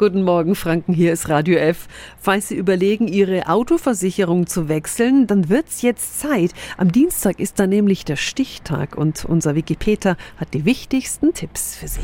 Guten Morgen, Franken. Hier ist Radio F. Falls Sie überlegen, Ihre Autoversicherung zu wechseln, dann wird's jetzt Zeit. Am Dienstag ist da nämlich der Stichtag und unser Wikipedia hat die wichtigsten Tipps für Sie.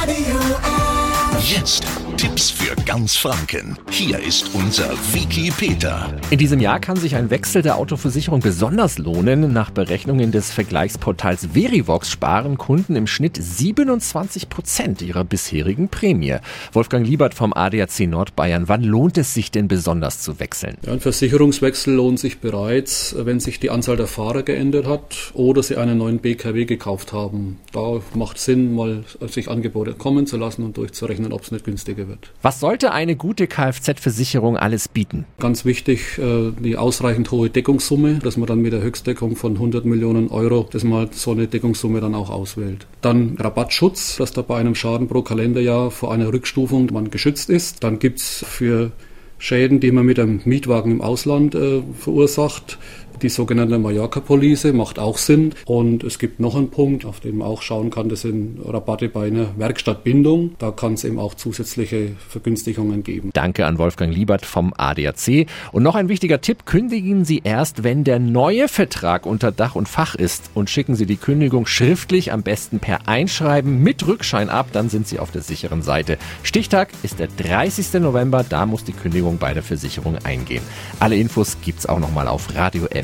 Radio F. Jetzt Tipps für ganz Franken. Hier ist unser Wiki Peter. In diesem Jahr kann sich ein Wechsel der Autoversicherung besonders lohnen. Nach Berechnungen des Vergleichsportals Verivox sparen Kunden im Schnitt 27 Prozent ihrer bisherigen Prämie. Wolfgang Liebert vom ADAC Nordbayern. Wann lohnt es sich denn besonders zu wechseln? Ja, ein Versicherungswechsel lohnt sich bereits, wenn sich die Anzahl der Fahrer geändert hat oder sie einen neuen BKW gekauft haben. Da macht Sinn, mal sich Angebote kommen zu lassen und durchzurechnen, ob es nicht günstiger wird. Was sollte eine gute Kfz-Versicherung alles bieten? Ganz wichtig, äh, die ausreichend hohe Deckungssumme, dass man dann mit der Höchstdeckung von 100 Millionen Euro, dass man so eine Deckungssumme dann auch auswählt. Dann Rabattschutz, dass da bei einem Schaden pro Kalenderjahr vor einer Rückstufung man geschützt ist. Dann gibt es für Schäden, die man mit einem Mietwagen im Ausland äh, verursacht, die sogenannte Mallorca-Police macht auch Sinn. Und es gibt noch einen Punkt, auf den man auch schauen kann, das sind Rabatte bei einer Werkstattbindung. Da kann es eben auch zusätzliche Vergünstigungen geben. Danke an Wolfgang Liebert vom ADAC. Und noch ein wichtiger Tipp, kündigen Sie erst, wenn der neue Vertrag unter Dach und Fach ist und schicken Sie die Kündigung schriftlich, am besten per Einschreiben mit Rückschein ab, dann sind Sie auf der sicheren Seite. Stichtag ist der 30. November, da muss die Kündigung bei der Versicherung eingehen. Alle Infos gibt's auch nochmal auf Radio F